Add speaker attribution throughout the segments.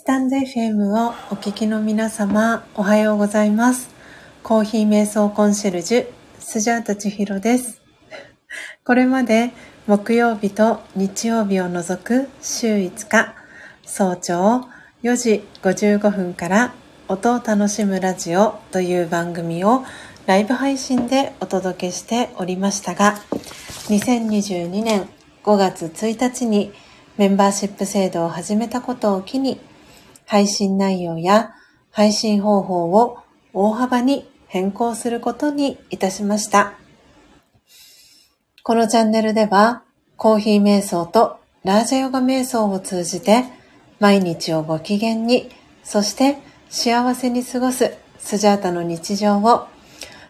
Speaker 1: スタンド FM をお聞きの皆様、おはようございます。コーヒー瞑想コンシェルジュ、スジャータチヒロです。これまで木曜日と日曜日を除く週5日、早朝4時55分から音を楽しむラジオという番組をライブ配信でお届けしておりましたが、2022年5月1日にメンバーシップ制度を始めたことを機に、配信内容や配信方法を大幅に変更することにいたしました。このチャンネルでは、コーヒー瞑想とラージャヨガ瞑想を通じて、毎日をご機嫌に、そして幸せに過ごすスジャータの日常を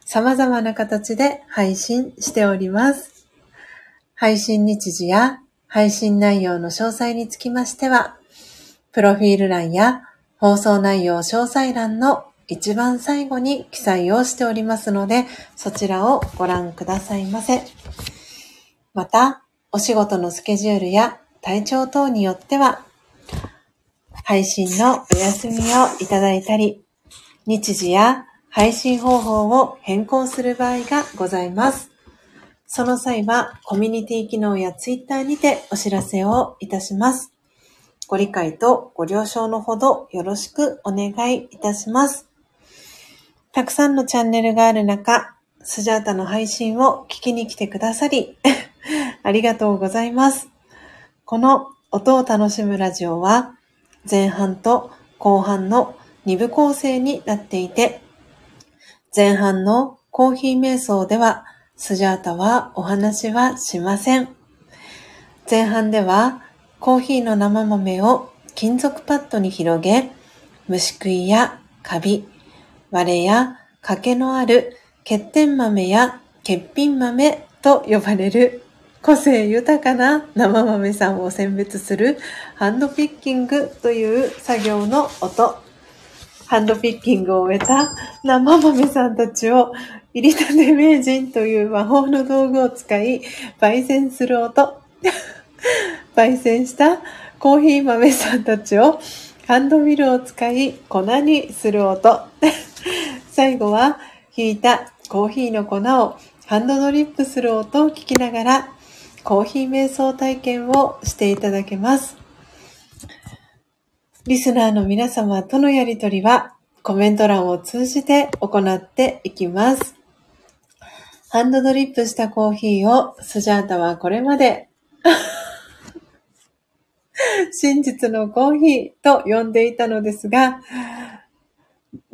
Speaker 1: 様々な形で配信しております。配信日時や配信内容の詳細につきましては、プロフィール欄や放送内容詳細欄の一番最後に記載をしておりますので、そちらをご覧くださいませ。また、お仕事のスケジュールや体調等によっては、配信のお休みをいただいたり、日時や配信方法を変更する場合がございます。その際は、コミュニティ機能やツイッターにてお知らせをいたします。ご理解とご了承のほどよろしくお願いいたします。たくさんのチャンネルがある中、スジャータの配信を聞きに来てくださり、ありがとうございます。この音を楽しむラジオは、前半と後半の2部構成になっていて、前半のコーヒー瞑想では、スジャータはお話はしません。前半ではコーヒーの生豆を金属パッドに広げ、虫食いやカビ、割れや欠けのある欠点豆や欠品豆と呼ばれる個性豊かな生豆さんを選別するハンドピッキングという作業の音。ハンドピッキングを終えた生豆さんたちを入りたて名人という魔法の道具を使い、焙煎する音。焙煎したコーヒー豆さんたちをハンドミルを使い粉にする音。最後は、引いたコーヒーの粉をハンドドリップする音を聞きながら、コーヒー瞑想体験をしていただけます。リスナーの皆様とのやりとりはコメント欄を通じて行っていきます。ハンドドリップしたコーヒーをスジャータはこれまで 真実のコーヒーと呼んでいたのですが、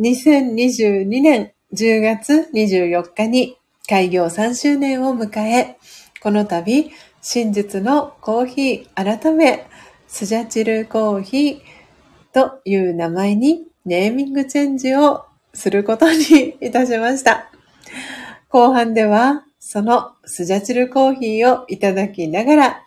Speaker 1: 2022年10月24日に開業3周年を迎え、この度、真実のコーヒー改め、スジャチルコーヒーという名前にネーミングチェンジをすることにいたしました。後半では、そのスジャチルコーヒーをいただきながら、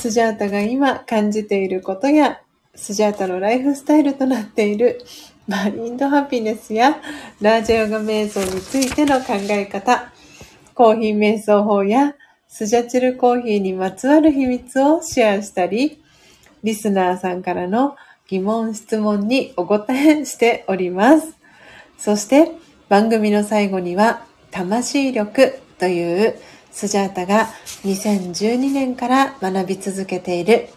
Speaker 1: スジャータが今感じていることや、スジャータのライフスタイルとなっているマリンドハピネスやラージャヨガ瞑想についての考え方、コーヒー瞑想法やスジャチルコーヒーにまつわる秘密をシェアしたり、リスナーさんからの疑問、質問にお答えしております。そして番組の最後には魂力というスジャータが2012年から学び続けている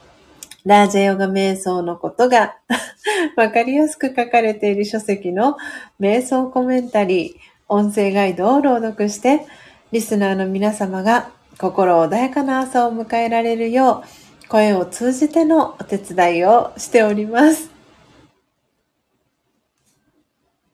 Speaker 1: ラージャヨガ瞑想のことが わかりやすく書かれている書籍の瞑想コメンタリー、音声ガイドを朗読して、リスナーの皆様が心穏やかな朝を迎えられるよう、声を通じてのお手伝いをしております。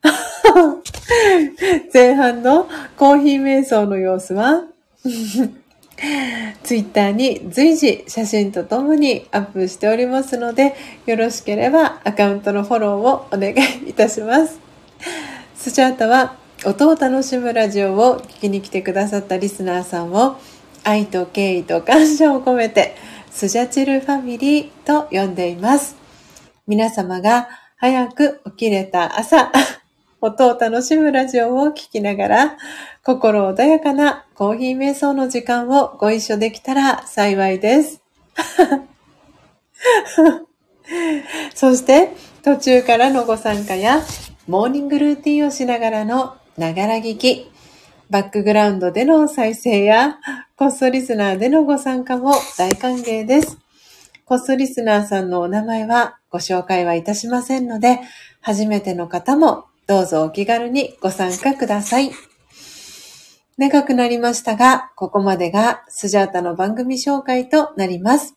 Speaker 1: 前半のコーヒー瞑想の様子は ツイッターに随時写真とともにアップしておりますので、よろしければアカウントのフォローをお願いいたします。スチャータは音を楽しむラジオを聞きに来てくださったリスナーさんを愛と敬意と感謝を込めてスジャチルファミリーと呼んでいます。皆様が早く起きれた朝、音を楽しむラジオを聴きながら、心穏やかなコーヒー瞑想の時間をご一緒できたら幸いです。そして途中からのご参加やモーニングルーティンをしながらのながら聞き、バックグラウンドでの再生やコストリスナーでのご参加も大歓迎です。コストリスナーさんのお名前はご紹介はいたしませんので、初めての方もどうぞお気軽にご参加ください。長くなりましたが、ここまでがスジャータの番組紹介となります。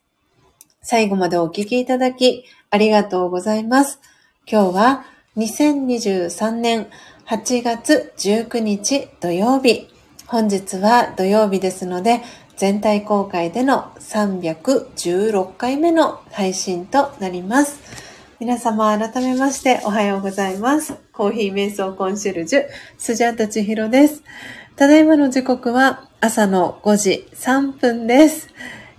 Speaker 1: 最後までお聞きいただきありがとうございます。今日は2023年8月19日土曜日。本日は土曜日ですので、全体公開での316回目の配信となります。皆様改めましておはようございます。コーヒー瞑想コンシェルジュ、スジャータチヒロです。ただいまの時刻は朝の5時3分です。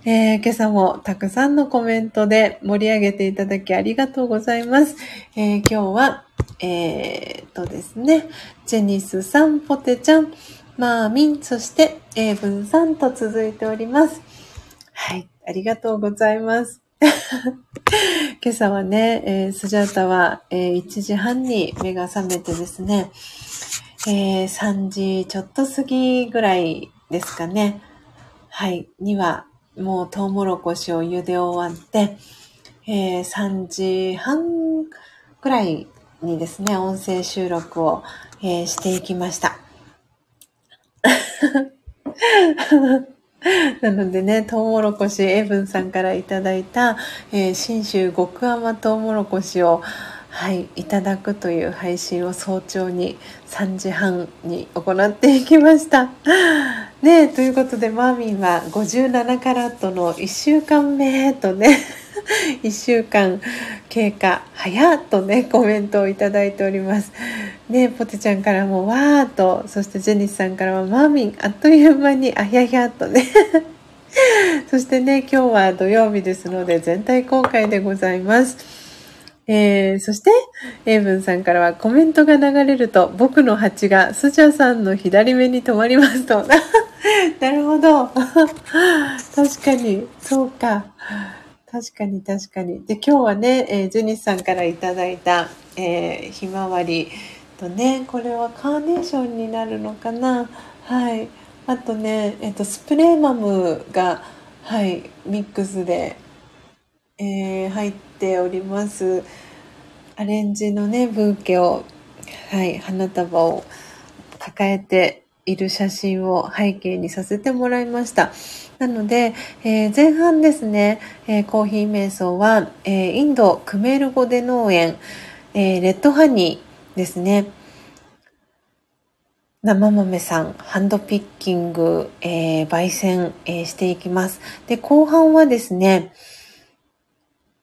Speaker 1: えー、今朝もたくさんのコメントで盛り上げていただきありがとうございます。えー、今日は、えー、とですね、ジェニスさん、ポテちゃん、マーミン、そしてエイブンさんと続いております。はい、ありがとうございます。今朝はね、えー、スジャータは、えー、1時半に目が覚めてですね、えー、3時ちょっと過ぎぐらいですかね。はい、には、もうトウモロコシを茹で終わって、えー、3時半ぐらいにですね、音声収録を、えー、していきました。なのでね、トウモロコシ、エブンさんからいただいた、えー、新州極甘トウモロコシを、はい、いただくという配信を早朝に3時半に行っていきました。ねということで、マーミンは57カラットの1週間目とね、1週間経過早っとねコメントをいただいておりますねポテちゃんからもわーっとそしてジェニスさんからはマーミンあっという間にあひゃひゃっとね そしてね今日は土曜日ですので全体公開でございますえー、そして、エイブンさんからはコメントが流れると僕の蜂がスジャさんの左目に止まりますと。なるほど。確かに、そうか。確かに確かに。で、今日はね、えー、ジュニスさんからいただいた、えー、ひまわりとね、これはカーネーションになるのかな。はい。あとね、えっ、ー、と、スプレーマムが、はい、ミックスで、えー、入っております。アレンジのね、ブーケを、はい、花束を抱えている写真を背景にさせてもらいました。なので、えー、前半ですね、えー、コーヒー瞑想は、えー、インドクメール語で農園、えレッドハニーですね。生豆さん、ハンドピッキング、え焙煎、えしていきます。で、後半はですね、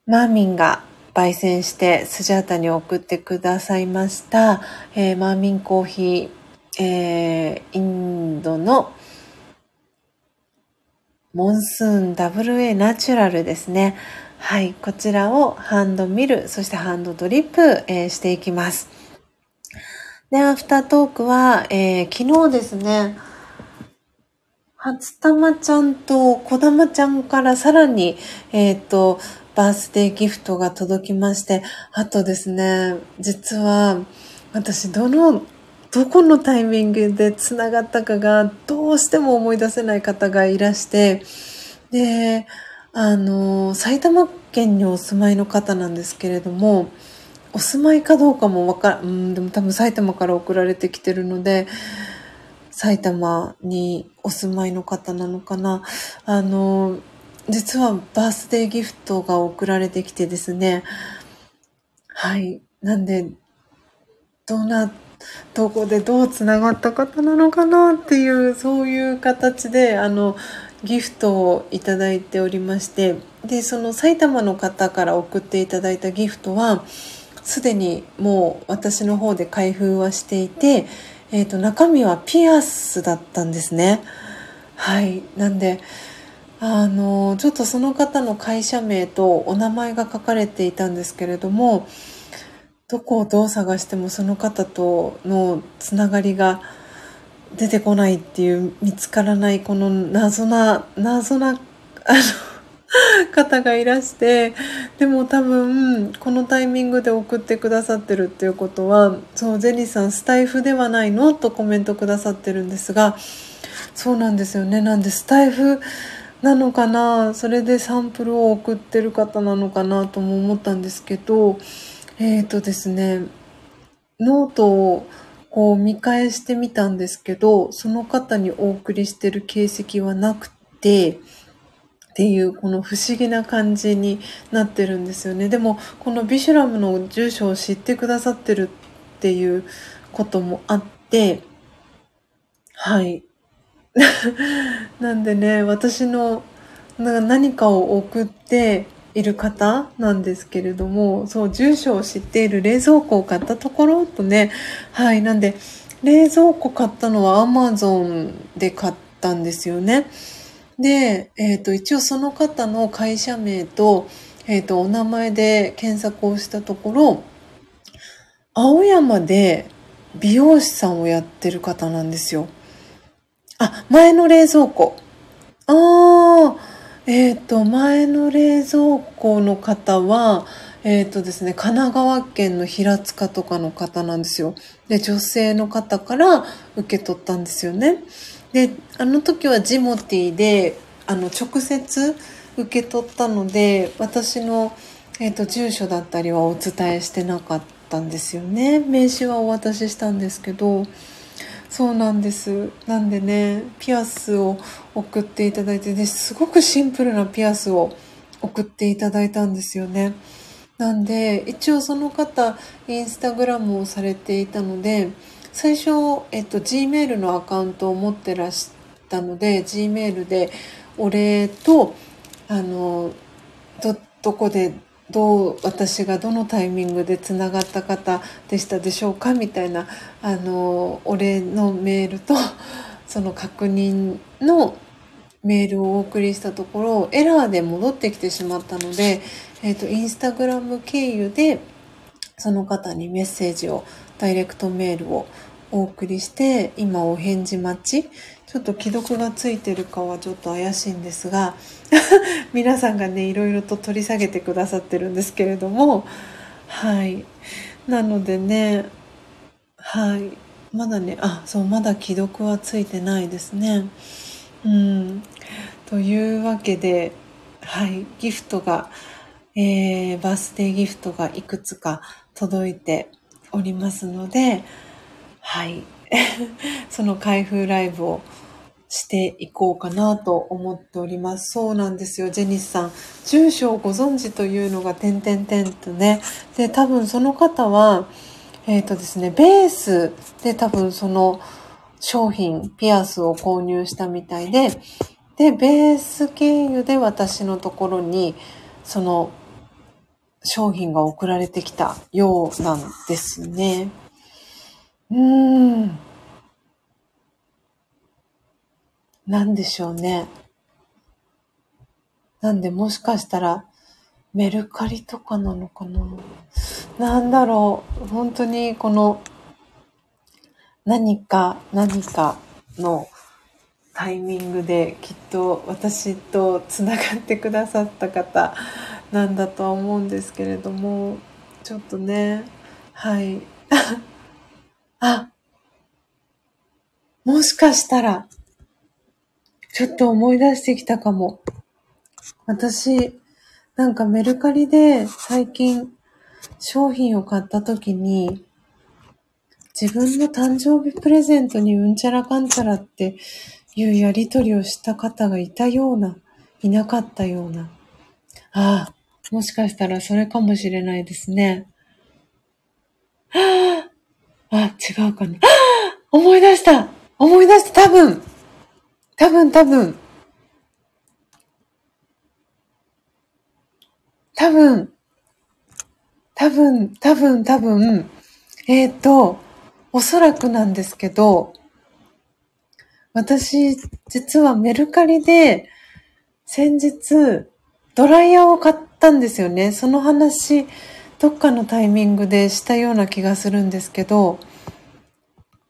Speaker 1: マーミンが焙煎してスジャータに送ってくださいました、えマーミンコーヒー、えー、インドのモンスーン WA ナチュラルですね。はい、こちらをハンドミル、そしてハンドドリップ、えー、していきます。で、アフタートークは、えー、昨日ですね、初玉ちゃんと小玉ちゃんからさらに、えっ、ー、と、バースデーギフトが届きまして、あとですね、実は、私、どのどこのタイミングで繋がったかがどうしても思い出せない方がいらして、で、あの、埼玉県にお住まいの方なんですけれども、お住まいかどうかもわかうん、でも多分埼玉から送られてきてるので、埼玉にお住まいの方なのかな。あの、実はバースデーギフトが送られてきてですね。はい。なんで、どうなっどこでどうつながった方なのかなっていうそういう形であのギフトをいただいておりましてでその埼玉の方から送っていただいたギフトはすでにもう私の方で開封はしていて、えー、と中身はピアスだったんですね。はいなんであのちょっとその方の会社名とお名前が書かれていたんですけれどもどこをどう探してもその方とのつながりが出てこないっていう見つからないこの謎な謎なあの方がいらして、でも多分、このタイミングで送ってくださってるっていうことは、そう、ゼニーさんスタイフではないのとコメントくださってるんですが、そうなんですよね。なんでスタエフなのかな？それでサンプルを送ってる方なのかなとも思ったんですけど、えっ、ー、とですね、ノートをこう見返してみたんですけど、その方にお送りしてる形跡はなくて、っていうこの不思議な感じになってるんですよね。でもこのビシュラムの住所を知ってくださってるっていうこともあって、はい。なんでね、私の何かを送っている方なんですけれども、そう、住所を知っている冷蔵庫を買ったところとね、はい、なんで、冷蔵庫買ったのはアマゾンで買ったんですよね。で、えっ、ー、と、一応その方の会社名と、えっ、ー、と、お名前で検索をしたところ、青山で美容師さんをやってる方なんですよ。あ、前の冷蔵庫。ああ、えっ、ー、と、前の冷蔵庫の方は、えっ、ー、とですね、神奈川県の平塚とかの方なんですよ。で、女性の方から受け取ったんですよね。で、あの時はジモティで、あの、直接受け取ったので、私の、えっ、ー、と、住所だったりはお伝えしてなかったんですよね。名刺はお渡ししたんですけど、そうなんです。なんでねピアスを送っていただいてですごくシンプルなピアスを送っていただいたんですよね。なんで一応その方インスタグラムをされていたので最初、えっと、Gmail のアカウントを持ってらしたので Gmail でお礼とあのどどこでどう私がどのタイミングでつながった方でしたでしょうかみたいなあのお礼のメールと その確認のメールをお送りしたところエラーで戻ってきてしまったので、えっ、ー、とインスタグラム経由でその方にメッセージをダイレクトメールをお送りして今お返事待ちちょっと既読がついてるかはちょっと怪しいんですが 皆さんがねいろいろと取り下げてくださってるんですけれどもはい。なのでねはい。まだねあそうまだ既読はついてないですね。うん。というわけではい。ギフトがえー、バースデーギフトがいくつか届いておりますのではい。その開封ライブをしていこうかなと思っております。そうなんですよ、ジェニスさん。住所をご存知というのが点々点とね。で、多分その方は、えっ、ー、とですね、ベースで多分その商品、ピアスを購入したみたいで、で、ベース経由で私のところに、その商品が送られてきたようなんですね。うーん。なんでしょうね。なんでもしかしたらメルカリとかなのかななんだろう。本当にこの何か何かのタイミングできっと私とつながってくださった方なんだとは思うんですけれども、ちょっとね、はい。あ、もしかしたら、ちょっと思い出してきたかも。私、なんかメルカリで最近商品を買った時に、自分の誕生日プレゼントにうんちゃらかんちゃらっていうやりとりをした方がいたような、いなかったような。ああ、もしかしたらそれかもしれないですね。あ、あ、違うかな。思い出した思い出した多分多分多分、多分、多分、多分、多分、えっ、ー、と、おそらくなんですけど、私、実はメルカリで、先日、ドライヤーを買ったんですよね。その話、どっかのタイミングでしたような気がするんですけど、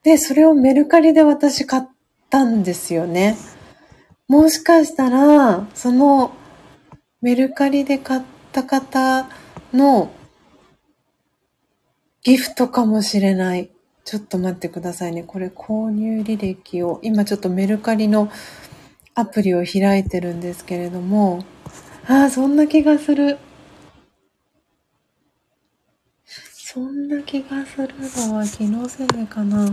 Speaker 1: で、それをメルカリで私買ったんですよね。もしかしたら、そのメルカリで買った方のギフトかもしれない。ちょっと待ってくださいね。これ購入履歴を、今ちょっとメルカリのアプリを開いてるんですけれども、ああ、そんな気がする。そんな気がするのは気のせいかな。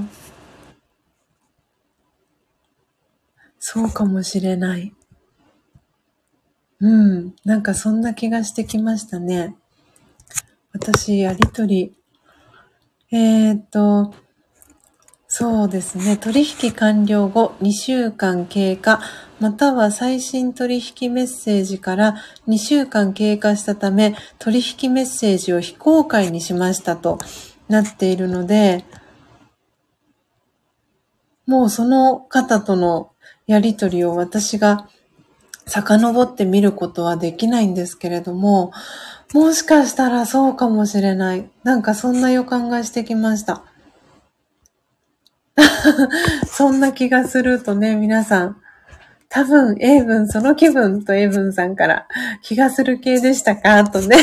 Speaker 1: そうかもしれない。うん。なんかそんな気がしてきましたね。私、やりとり。えー、っと、そうですね。取引完了後2週間経過、または最新取引メッセージから2週間経過したため、取引メッセージを非公開にしましたとなっているので、もうその方とのやりとりを私が遡って見ることはできないんですけれども、もしかしたらそうかもしれない。なんかそんな予感がしてきました。そんな気がするとね、皆さん。多分、英文、その気分と英文さんから気がする系でしたか？とね。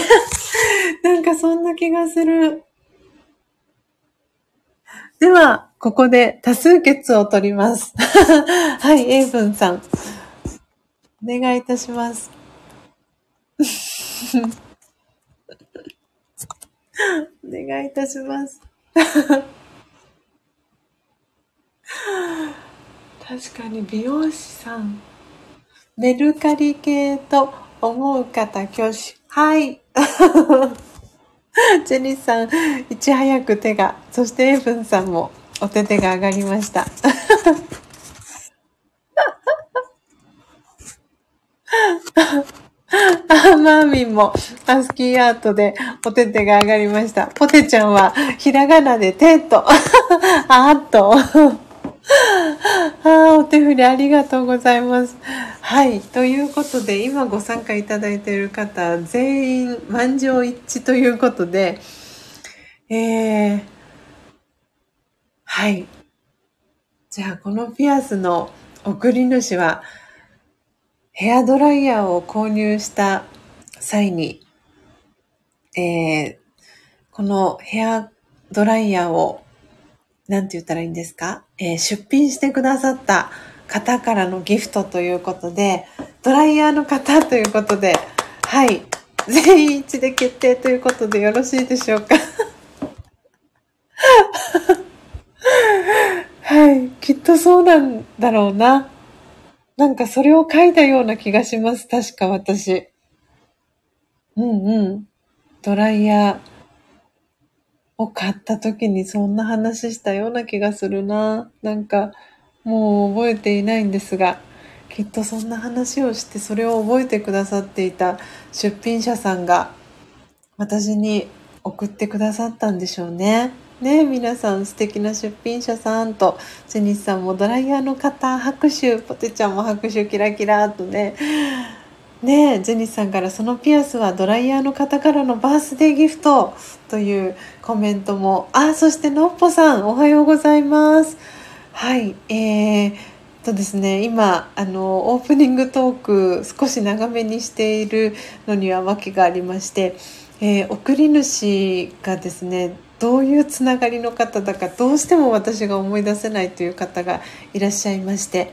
Speaker 1: なんかそんな気がする。では、ここで多数決を取ります。はい、英文さん。お願いいたします。お願いいたします。確かに美容師さん。メルカリ系と思う方挙手。はい。ジェニスさん、いち早く手が、そしてエイブンさんもお手手が上がりました。あ、マーミンもアスキーアートでお手手が上がりました。ポテちゃんはひらがなで手と、あっと。あお手振りありがとうございます。はい。ということで、今ご参加いただいている方、全員満場一致ということで、えー、はい。じゃあ、このピアスの送り主は、ヘアドライヤーを購入した際に、えー、このヘアドライヤーをなんて言ったらいいんですか、えー、出品してくださった方からのギフトということで、ドライヤーの方ということで、はい、全員一致で決定ということでよろしいでしょうか？はい、きっとそうなんだろうな。なんかそれを書いたような気がします。確か私。うんうん。ドライヤー。を買った時にそんな話したような気がするな。なんか、もう覚えていないんですが、きっとそんな話をしてそれを覚えてくださっていた出品者さんが私に送ってくださったんでしょうね。ね皆さん素敵な出品者さんと、ジェニスさんもドライヤーの方拍手、ポテちゃんも拍手キラキラとね、ねえ、ジェニスさんからそのピアスはドライヤーの方からのバースデーギフトというコメントも。あ、そしてのっぽさん、おはようございます。はい、えー、とですね、今、あの、オープニングトーク少し長めにしているのには訳がありまして、えー、送り主がですね、どういうつながりの方だかどうしても私が思い出せないという方がいらっしゃいまして、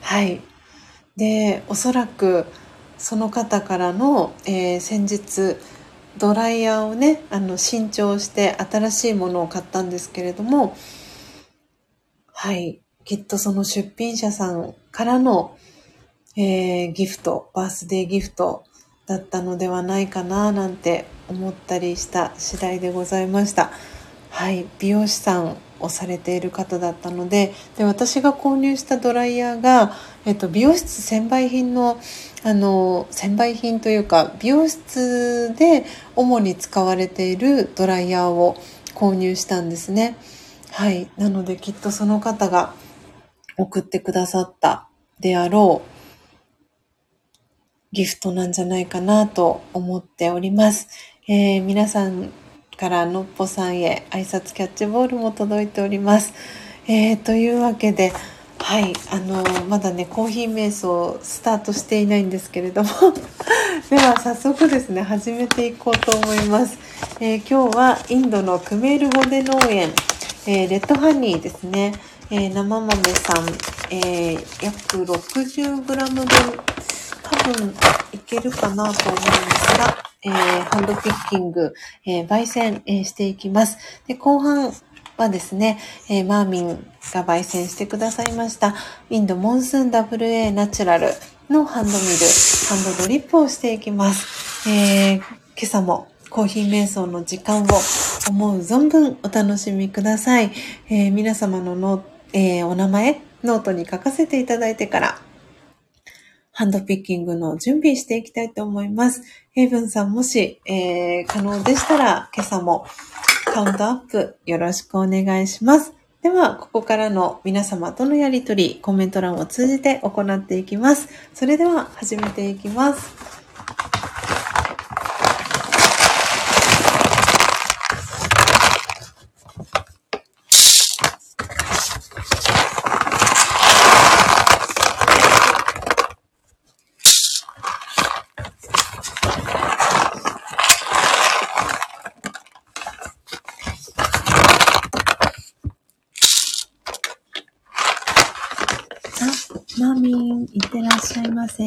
Speaker 1: はい。で、おそらく、その方からの、えー、先日ドライヤーをねあの新調して新しいものを買ったんですけれどもはいきっとその出品者さんからの、えー、ギフトバースデーギフトだったのではないかななんて思ったりした次第でございましたはい美容師さんをされている方だったのでで私が購入したドライヤーが、えっと、美容室専売品のあの専売品というか美容室で主に使われているドライヤーを購入したんですね。はい。なのできっとその方が送ってくださったであろうギフトなんじゃないかなと思っております。えー、皆さんからのっぽさんへ挨拶キャッチボールも届いております。えー、というわけで、はい、あのまだねコーヒー瞑想スタートしていないんですけれども。では早速ですね始めていこうと思います、えー、今日はインドのクメールボデ農園、え、レッドハニーですね、え、生豆さん、え約 60g 分多分いけるかなと思うんですが、えーハンドピッキング、えー焙煎、えしていきます。で後半はですね、えー、マーミンが焙煎してくださいました、インドモンスーン WA ナチュラルのハンドミル、ハンドドリップをしていきます。えー、今朝もコーヒー瞑想の時間を思う存分お楽しみください。えー、皆様の、えー、お名前、ノートに書かせていただいてから、ハンドピッキングの準備していきたいと思います。ヘイブンさんもし、えー、可能でしたら今朝もカウントアップよろしくお願いします。では、ここからの皆様とのやりとり、コメント欄を通じて行っていきます。それでは始めていきます。ん、いってらっしゃいませ。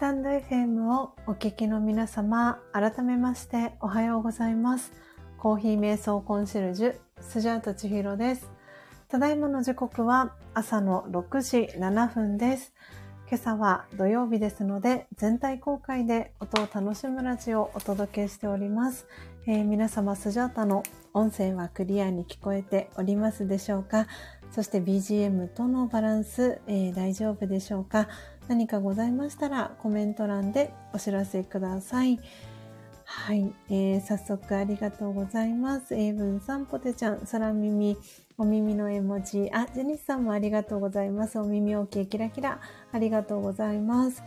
Speaker 1: タンド FM をお聞きの皆様、改めましておはようございます。コーヒー瞑想コンシェルジュ、スジャート千尋です。ただいまの時刻は朝の6時7分です。今朝は土曜日ですので、全体公開で音を楽しむラジオをお届けしております。えー、皆様、スジャータの音声はクリアに聞こえておりますでしょうか？そして BGM とのバランス、えー、大丈夫でしょうか？何かございましたらコメント欄でお知らせください。はい、えー、早速ありがとうございます。英文さん、ポテちゃん、空耳、お耳の絵文字。あ、ジェニスさんもありがとうございます。お耳 OK キラキラ。ありがとうございます。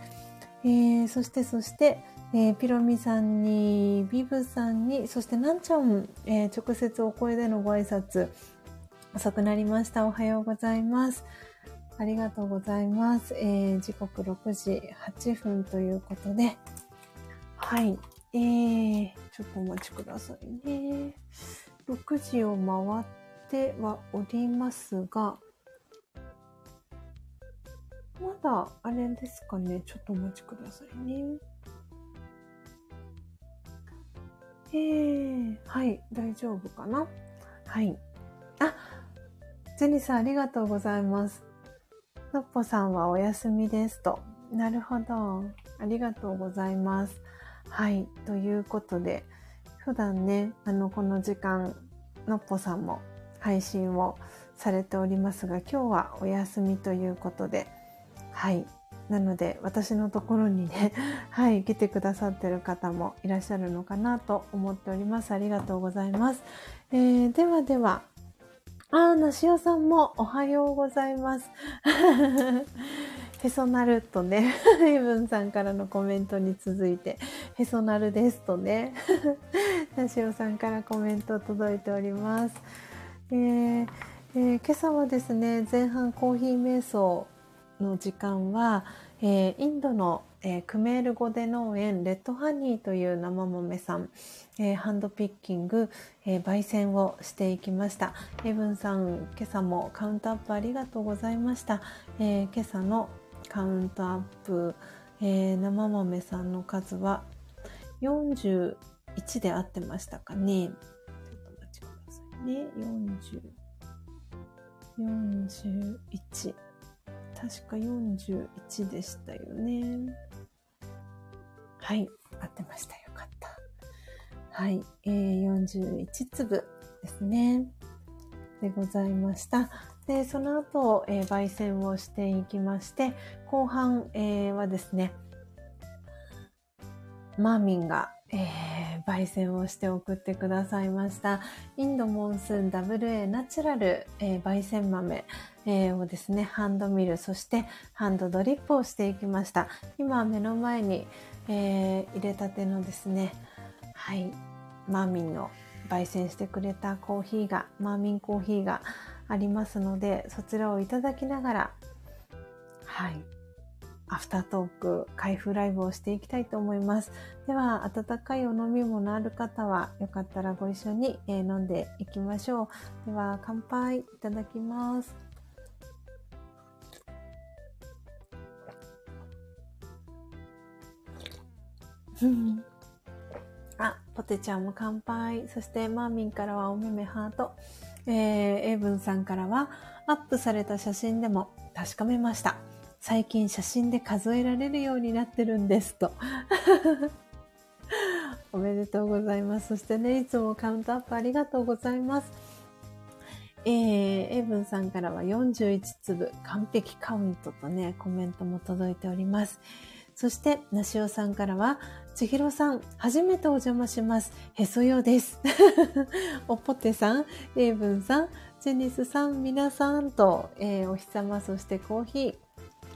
Speaker 1: えー、そしてそして、えー、ピロミさんに、ビブさんに、そしてなんちゃん、えー、直接お声でのご挨拶、遅くなりました。おはようございます。ありがとうございます。えー、時刻6時8分ということで、はい。えー、ちょっとお待ちくださいね。6時を回ってはおりますが、まだ、あれですかね。ちょっとお待ちくださいね。えー、はい、大丈夫かなはい。あ、ジェニさんありがとうございます。のっぽさんはお休みですと。なるほど。ありがとうございます。はい。ということで、普段ね、あの、この時間、のっぽさんも配信をされておりますが、今日はお休みということで、はい。なので、私のところにね、はい、来てくださってる方もいらっしゃるのかなと思っております。ありがとうございます。えー、ではでは、あー、なしおさんもおはようございます。へそなるとね、ヘブンさんからのコメントに続いて、へそなるですとね、なしおさんからコメント届いております。えーえー、今朝はですね、前半コーヒー瞑想の時間は、えー、インドの、えー、クメール語で農園レッドハニーという生豆さん、えー、ハンドピッキング、え焙煎をしていきました。エブンさん、今朝もカウントアップありがとうございました。え今朝のカウントアップ、え生豆さんの数は41で合ってましたかね。ちょっとお待ちくださいね。40、41。確か41でしたよね。はい。合ってました。よかった。はい。えー、41粒ですね。でございました。で、その後、えー、焙煎をしていきまして、後半、えー、はですね、マーミンが、えー、焙煎をして送ってくださいました。インドモンスーン WA ナチュラル、えー、焙煎豆、えー、をですね、ハンドミル、そしてハンドドリップをしていきました。今目の前に、えー、入れたてのですね、はい、マーミンの焙煎してくれたコーヒーが、マーミンコーヒーがありますので、そちらをいただきながら、はい、アフタートーク、開封ライブをしていきたいと思います。では、温かいお飲み物ある方は、よかったらご一緒に、え飲んでいきましょう。では、乾杯いただきます。あ、ポテちゃんも乾杯。そして、マーミンからはおめめハート。えー、エイブンさんからは、アップされた写真でも確かめました。最近写真で数えられるようになってるんですと。おめでとうございます。そしてね、いつもカウントアップありがとうございます。えー、エイブンさんからは41粒完璧カウントとね、コメントも届いております。そして、なしおさんからは、ちひろさん、初めてお邪魔します。へそよです。おぽてさん、エイブンさん、ジェニスさん、皆さんと、えー、お日様、そしてコーヒー、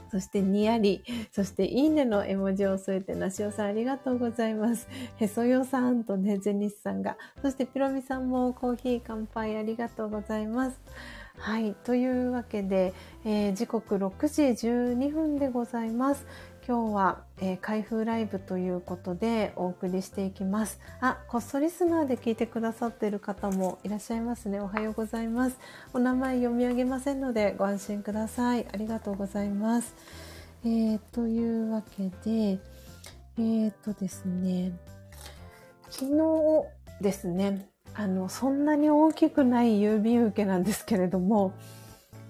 Speaker 1: そしてにやり、そしていいねの絵文字を添えて、なしおさんありがとうございます。へそよさんとね、ジェニスさんが、そしてピロミさんもコーヒー乾杯ありがとうございます。はい。というわけで、えー、時刻6時12分でございます。今日は、えー、開封ライブということでお送りしていきます。あ、こっそリスナーで聞いてくださっている方もいらっしゃいますね。おはようございます。お名前読み上げませんのでご安心ください。ありがとうございます。えー、というわけで、えー、とですね、昨日ですね、あの、そんなに大きくない郵便受けなんですけれども、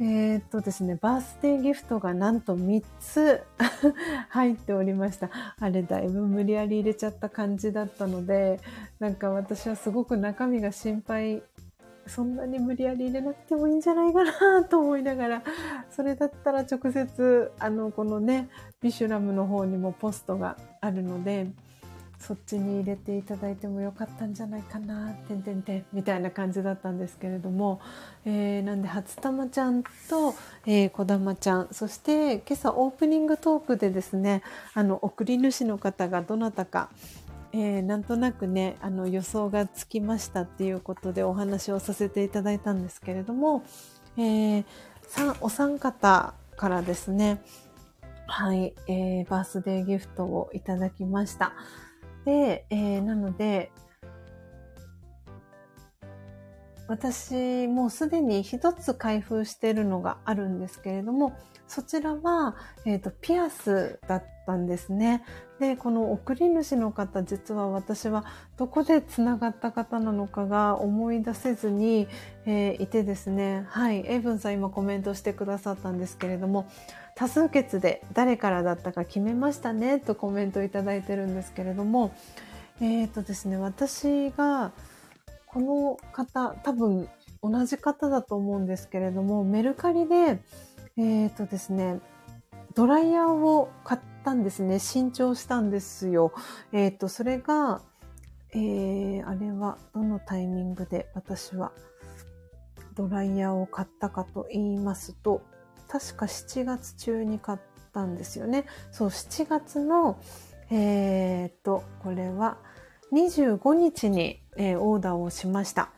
Speaker 1: えー、っとですね、バースデーギフトがなんと3つ 入っておりました。あれだいぶ無理やり入れちゃった感じだったので、なんか私はすごく中身が心配、そんなに無理やり入れなくてもいいんじゃないかなと思いながら、それだったら直接、あの、このね、ビシュラムの方にもポストがあるので、そっちに入れていただいてもよかったんじゃないかな、てんてんてん、みたいな感じだったんですけれども、えー、なんで、初玉ちゃんと、えー、小玉ちゃん、そして今朝オープニングトークでですね、あの、送り主の方がどなたか、えー、なんとなくね、あの予想がつきましたっていうことでお話をさせていただいたんですけれども、えー、お三方からですね、はい、えー、バースデーギフトをいただきました。で、えー、なので、私もうすでに一つ開封してるのがあるんですけれども、そちらは、え、ー、と、ピアスだったんですね。で、この送り主の方、実は私はどこで繋がった方なのかが思い出せずに、えー、いてですね。はい。エイブンさん今コメントしてくださったんですけれども、多数決で誰からだったか決めましたねとコメントいただいてるんですけれども、えっ、ー、とですね、私が、この方、多分同じ方だと思うんですけれども、メルカリで、えっ、ー、とですね、ドライヤーを買ったんですね。新調したんですよ。えっ、ー、と、それが、えー、あれはどのタイミングで私はドライヤーを買ったかと言いますと、確か7月中に買ったんですよね。そう、7月の、えっ、ー、と、これは25日に、えー、オーダーをしました。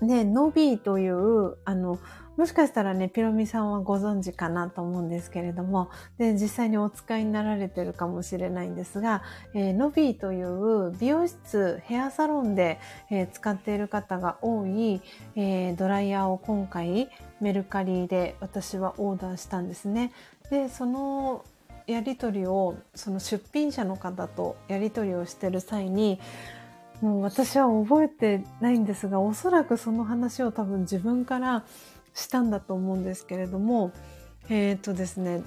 Speaker 1: で、ノビーという、あの、もしかしたらね、ピロミさんはご存知かなと思うんですけれども、で、実際にお使いになられてるかもしれないんですが、えー、ノビーという美容室、ヘアサロンで、えー、使っている方が多い、えー、ドライヤーを今回メルカリで私はオーダーしたんですね。で、そのやり取りを、その出品者の方とやり取りをしてる際に、もう私は覚えてないんですが、おそらくその話を多分自分からしたんだと思うんですけれども、えっ、ー、とですね、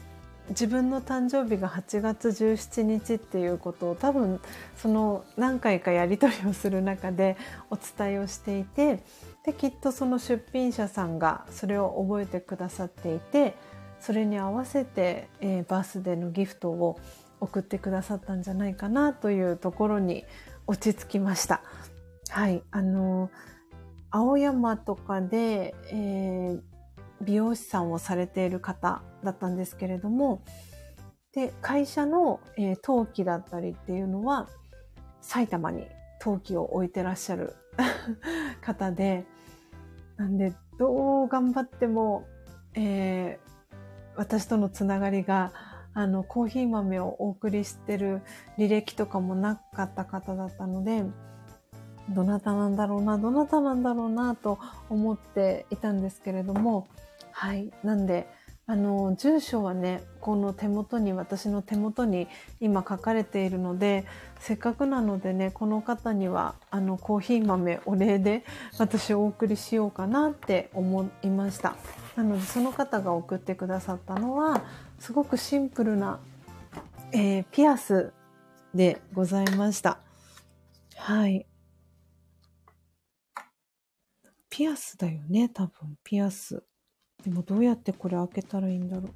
Speaker 1: 自分の誕生日が8月17日っていうことを多分その何回かやり取りをする中でお伝えをしていてできっとその出品者さんがそれを覚えてくださっていてそれに合わせて、えー、バースデーのギフトを送ってくださったんじゃないかなというところに落ち着きました。はい。あのー青山とかで、えー、美容師さんをされている方だったんですけれども、で、会社の、えー、陶器だったりっていうのは、埼玉に陶器を置いてらっしゃる 方で、なんで、どう頑張っても、えー、私とのつながりが、あの、コーヒー豆をお送りしてる履歴とかもなかった方だったので、どなたなんだろうな、どなたなんだろうなと思っていたんですけれども、はい。なんで、あの、住所はね、この手元に、私の手元に今書かれているので、せっかくなのでね、この方には、あの、コーヒー豆お礼で私お送りしようかなって思いました。なので、その方が送ってくださったのは、すごくシンプルな、えー、ピアスでございました。はい。ピアスだよね、多分。ピアス。でもどうやってこれ開けたらいいんだろう。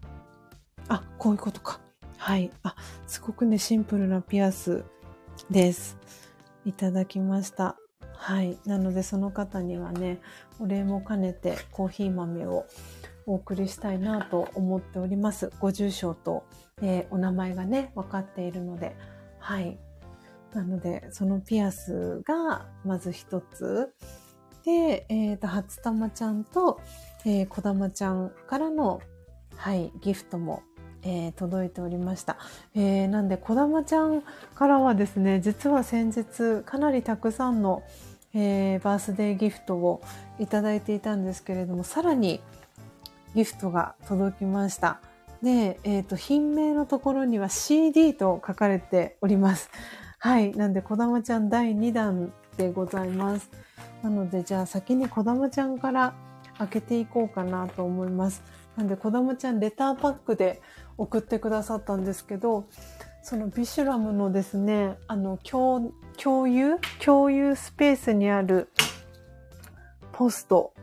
Speaker 1: あ、こういうことか。はい。あ、すごくね、シンプルなピアスです。いただきました。はい。なのでその方にはね、お礼も兼ねてコーヒー豆をお送りしたいなと思っております。ご住所と、えー、お名前がね、分かっているので。はい。なので、そのピアスがまず一つ。で、え、ー、と、初玉ちゃんと、えー、小玉ちゃんからの、はい、ギフトも、えー、届いておりました。えー、なんで、小玉ちゃんからはですね、実は先日、かなりたくさんの、えー、バースデーギフトをいただいていたんですけれども、さらにギフトが届きました。で、えっ、と、品名のところには CD と書かれております。はい。なんで、こだまちゃん第2弾でございます。なので、じゃあ先にこだまちゃんから開けていこうかなと思います。なんで、こだまちゃんレターパックで送ってくださったんですけど、そのビシュラムのですね、あの、共共有共有スペースにあるポスト。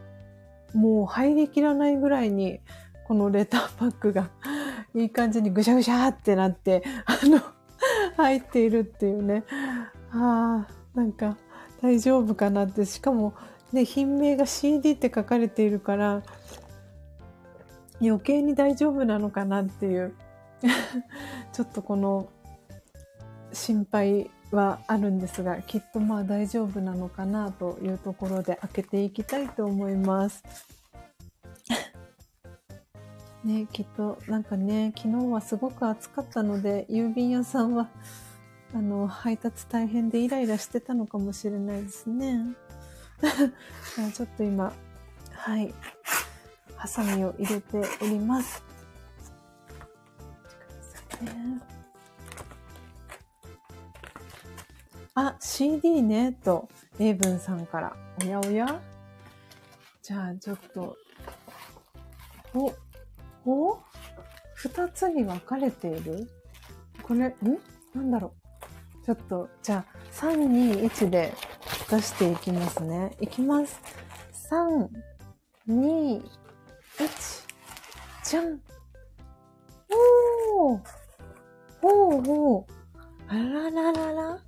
Speaker 1: もう入りきらないぐらいに、このレターパックが いい感じにぐしゃぐしゃってなって、あの、入っているっていうね。ああ、なんか大丈夫かなって。しかも、ね、品名が CD って書かれているから、余計に大丈夫なのかなっていう。ちょっとこの心配はあるんですが、きっとまあ大丈夫なのかなというところで開けていきたいと思います。ね、きっとなんかね、昨日はすごく暑かったので、郵便屋さんは、あの、配達大変でイライラしてたのかもしれないですね。ちょっと今、はい、ハサミを入れております。あ、CD ね、と、エイブンさんから。おやおやじゃあ、ちょっと、お、お？二つに分かれている？これ、ん？なんだろう？ちょっと、じゃあ、3、2、1で出していきますね。いきます。3、2、1、じゃんおーおーおーあらららら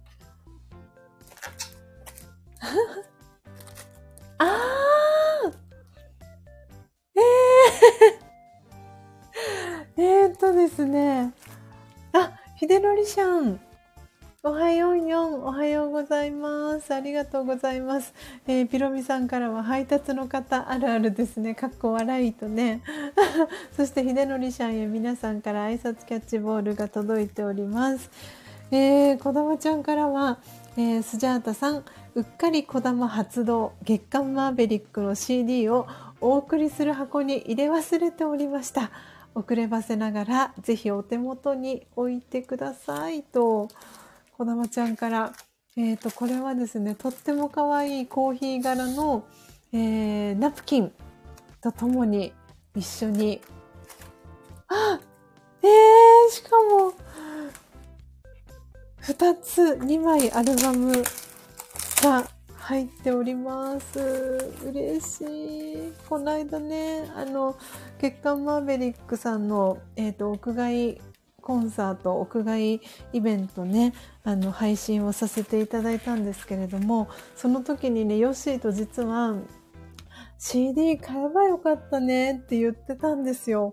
Speaker 1: あーえー、えーっとですね。あ、ひでのりしゃん。おはようよん。おはようございます。ありがとうございます。えー、ピロミさんからは配達の方あるあるですね。かっこ笑いとね。そしてひでのりしゃんへ皆さんから挨拶キャッチボールが届いております。えー、こだまちゃんからは、えー、スジャータさん、うっかりこだま発動、月刊マーベリックの CD をお送りする箱に入れ忘れておりました。遅ればせながら、ぜひお手元に置いてくださいと、こだまちゃんから、えっ、と、これはですね、とっても可愛いコーヒー柄の、えー、ナプキンとともに一緒に、あえー、しかも、二つ、二枚アルバムが入っております。嬉しい。この間ね、あの、月刊マーベリックさんの、えっ、と、屋外コンサート、屋外イベントね、あの、配信をさせていただいたんですけれども、その時にね、ヨッシーと実は、CD 買えばよかったねって言ってたんですよ。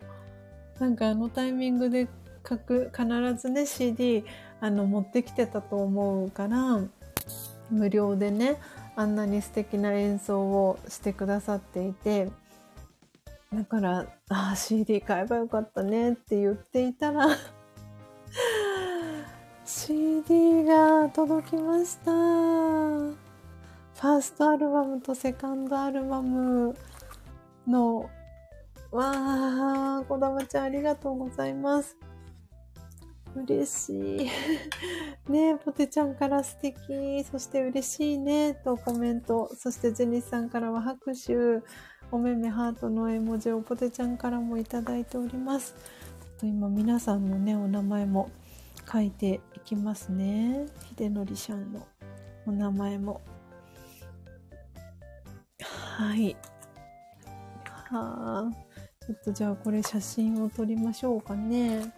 Speaker 1: なんかあのタイミングで書く、必ずね、CD、あの、持ってきてたと思うから、無料でね、あんなに素敵な演奏をしてくださっていて、だから、ああ、CD 買えばよかったねって言っていたら、CD が届きました。ファーストアルバムとセカンドアルバムの、わあ、こだまちゃんありがとうございます。嬉しい。ねえ、ポテちゃんから素敵。そして嬉しいね、とコメント。そしてジェニスさんからは拍手。おめめハートの絵文字をポテちゃんからもいただいております。と今皆さんのね、お名前も書いていきますね。ひでのりしゃんのお名前も。はい。はあ。ちょっとじゃあこれ写真を撮りましょうかね。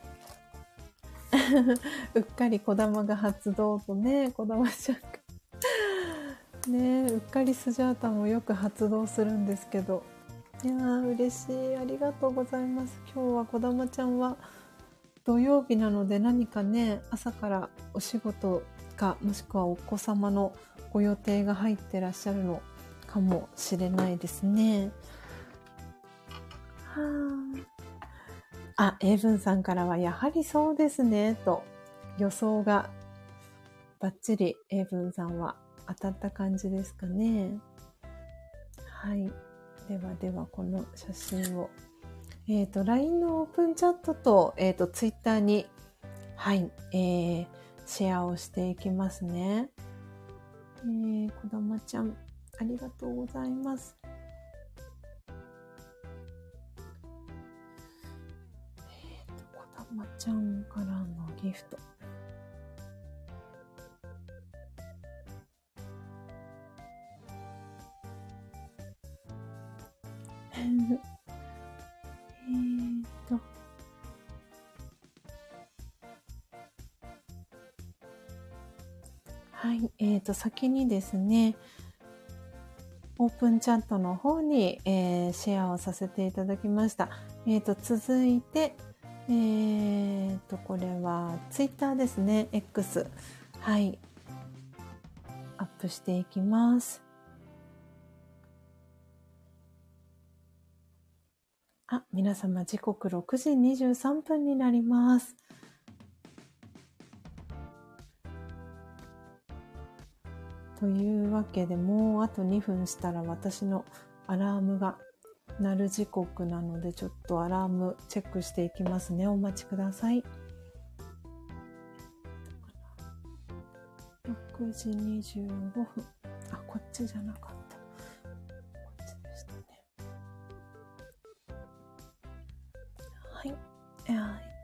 Speaker 1: うっかりこだまが発動とね、こだまちゃんが。ねうっかりスジャータもよく発動するんですけど。いや、嬉しい。ありがとうございます。今日はこだまちゃんは土曜日なので何かね、朝からお仕事か、もしくはお子様のご予定が入ってらっしゃるのかもしれないですね。はーあ、エイブンさんからはやはりそうですね、と予想がバッチリエイブンさんは当たった感じですかね。はい。ではではこの写真をえ、ー、と、LINE のオープンチャットと、え、ー、と、Twitter に、はい、えー、シェアをしていきますね。えー、こだまちゃん、ありがとうございます。え、ー、と、こだまちゃんからのギフト。えっとはい。えっ、ー、と、先にですね、オープンチャットの方に、えー、シェアをさせていただきました。え、ー、と、続いて、えっ、と、これはツイッターですね。X。はい。アップしていきます。あ、皆様時刻6時23分になります。というわけでもうあと2分したら私のアラームが鳴る時刻なのでちょっとアラームチェックしていきますね。お待ちください。6時25分。あ、こっちじゃなかった。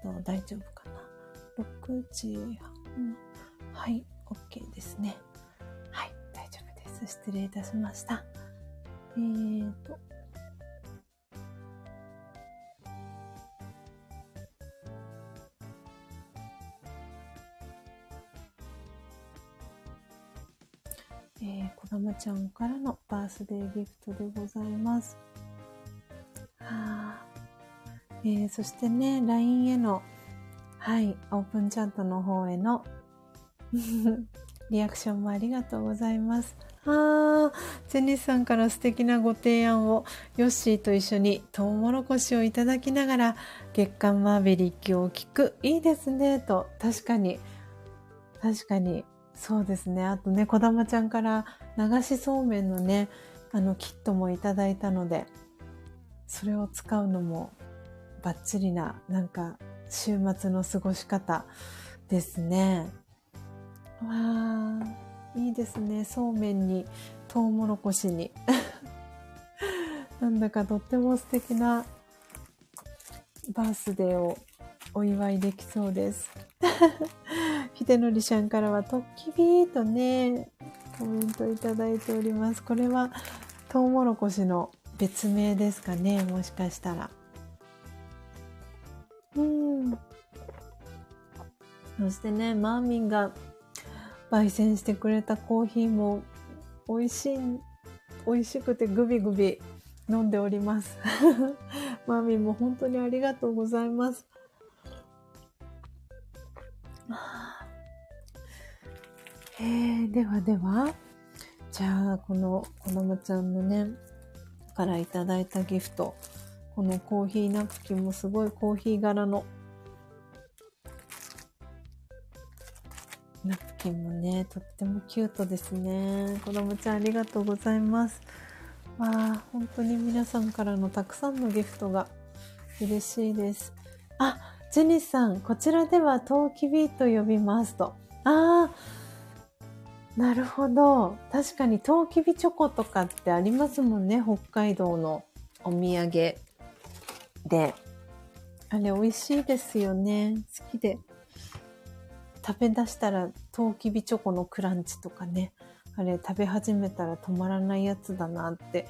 Speaker 1: えっと、大丈夫かな？6時半？はい、OK ですね。はい、大丈夫です失礼いたしました。えーと。えー、こだまちゃんからのバースデーギフトでございます。はあ、えー、そしてね、LINE への、はい、オープンチャットの方への リアクションもありがとうございます。ああ、ジェニスさんから素敵なご提案を、ヨッシーと一緒にトウモロコシをいただきながら、月刊マーベリックを聞く。いいですね、と。確かに。確かに。そうですね。あとね、こだまちゃんから流しそうめんのね、あの、キットもいただいたので、それを使うのもバッチリな、なんか、週末の過ごし方ですね。わー。いいですね。そうめんに、とうもろこしに。なんだかとっても素敵なバースデーをお祝いできそうです。ひでのりちゃんからは、とっきびーとね、コメントいただいております。これは、とうもろこしの別名ですかね、もしかしたら。うん。そしてね、マーミンが焙煎してくれたコーヒーも美味しい、美味しくてグビグビ飲んでおります。マーミーも本当にありがとうございます。えー、ではでは、じゃあ、この、このむちゃんのね、からいただいたギフト。このコーヒーナプキンもすごいコーヒー柄のナプキンもね、とってもキュートですね。子供ちゃんありがとうございます。わあ、本当に皆さんからのたくさんのギフトが嬉しいです。あ、ジェニスさん、こちらではトウキビと呼びますと。ああ、なるほど。確かにトウキビチョコとかってありますもんね。北海道のお土産で。あれ美味しいですよね。好きで食べ出したら、トウキビチョコのクランチとかね、あれ食べ始めたら止まらないやつだなって